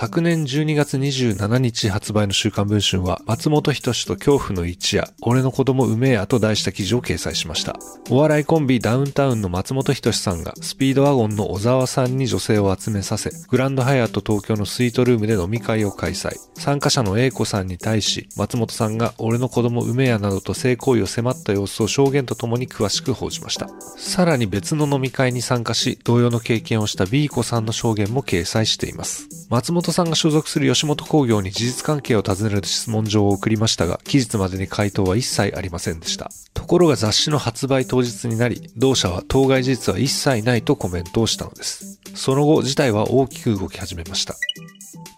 昨年12月27日発売の週刊文春は、松本人志と恐怖の一夜、俺の子供うめえやと題した記事を掲載しました。お笑いコンビダウンタウンの松本人志さんが、スピードワゴンの小沢さんに女性を集めさせ、グランドハイアット東京のスイートルームで飲み会を開催。参加者の A 子さんに対し、松本さんが俺の子供うめえやなどと性行為を迫った様子を証言とともに詳しく報じました。さらに別の飲み会に参加し、同様の経験をした B 子さんの証言も掲載しています。松本さんが所属する吉本興業に事実関係を尋ねる質問状を送りましたが、期日までに回答は一切ありませんでした。ところが雑誌の発売当日になり、同社は当該事実は一切ないとコメントをしたのです。その後、事態は大きく動き始めました。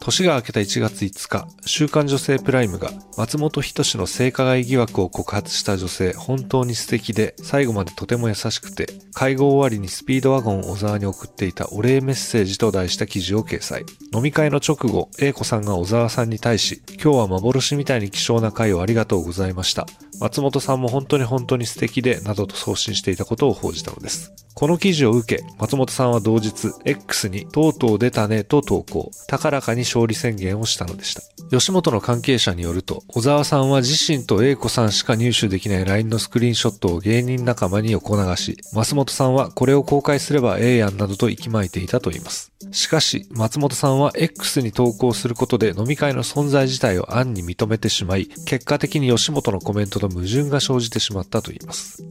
年が明けた1月5日、週刊女性プライムが松本人志の性加害疑惑を告発した女性本当に素敵で最後までとても優しくて会合終わりにスピードワゴン小沢に送っていたお礼メッセージと題した記事を掲載。飲み会の直後、A 子さんが小沢さんに対し今日は幻みたいに希少な会をありがとうございました。松本さんも本当に本当に素敵でなどと送信していたことを報じたのです。この記事を受け、松本さんは同日、X にとうとう出たねと投稿、高らかに勝利宣言をしたのでした。吉本の関係者によると、小沢さんは自身と英子さんしか入手できない LINE のスクリーンショットを芸人仲間に横流し、松本さんはこれを公開すればええやんなどと息巻いていたといいます。しかし、松本さんは X に投稿することで飲み会の存在自体を暗に認めてしまい、結果的に吉本のコメントと矛盾が生じてしまったといいます。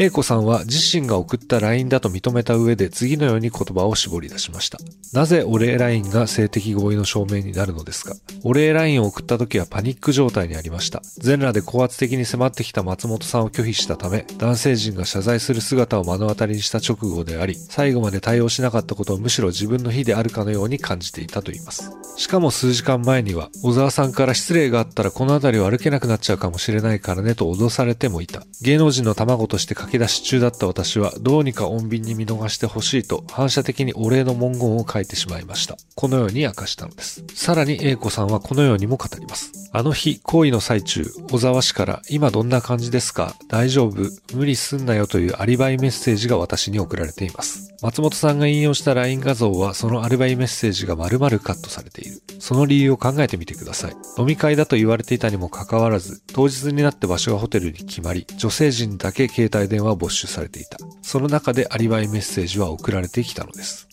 A 子さんは自身が送った LINE だと認めた上で次のように言葉を絞り出しました。なぜお礼 LINE が性的合意の証明になるのですか？お礼 LINE を送った時はパニック状態にありました。全裸で高圧的に迫ってきた松本さんを拒否したため、男性陣が謝罪する姿を目の当たりにした直後であり、最後まで対応しなかったことをむしろ自分の非であるかのように感じていたと言います。しかも数時間前には、小沢さんから失礼があったらこの辺りを歩けなくなっちゃうかもしれないからねと脅されてもいた。芸能人の卵として駆け出し中だった私はどうにか穏便に見逃してほしいと反射的にお礼の文言を書いてしまいました。このように明かしたのです。さらに A 子さんはこのようにも語ります。あの日、行為の最中、小沢氏から今どんな感じですか？大丈夫？無理すんなよというアリバイメッセージが私に送られています。松本さんが引用した LINE 画像はそのアリバイメッセージが丸々カットされている。その理由を考えてみてください。飲み会だと言われていたにもかかわらず、当日になって場所がホテルに決まり、女性陣だけ携帯電話を没収されていた。その中でアリバイメッセージは送られてきたのです。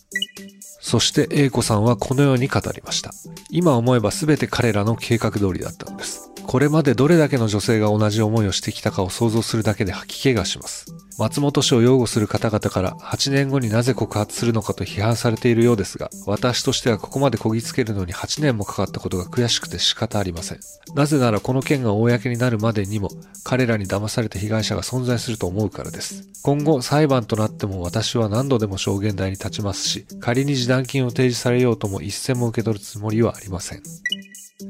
そして A 子さんはこのように語りました。今思えば全て彼らの計画通りだったのです。これまでどれだけの女性が同じ思いをしてきたかを想像するだけで吐き気がします。松本氏を擁護する方々から8年後になぜ告発するのかと批判されているようですが、私としてはここまでこぎつけるのに8年もかかったことが悔しくて仕方ありません。なぜならこの件が公になるまでにも、彼らに騙された被害者が存在すると思うからです。今後裁判となっても私は何度でも証言台に立ちますし、仮に示談金を提示されようとも一銭も受け取るつもりはありません。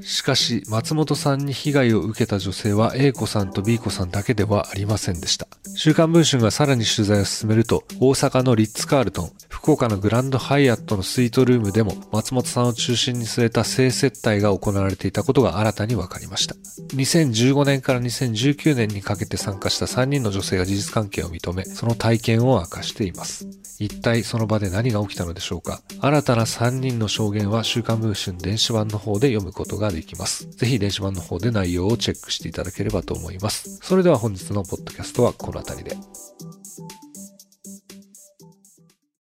しかし、松本さんに被害を受けた女性は A 子さんと B 子さんだけではありませんでした。週刊文春がさらに取材を進めると、大阪のリッツ・カールトン、福岡のグランドハイアットのスイートルームでも松本さんを中心に据えた性接待が行われていたことが新たに分かりました。2015年から2019年にかけて参加した3人の女性が事実関係を認め、その体験を明かしています。一体その場で何が起きたのでしょうか？新たな3人の証言は週刊文春電子版の方で読むことができます。ぜひ電子版の方で内容をチェックしていただければと思います。それでは本日のポッドキャストはこの辺りで。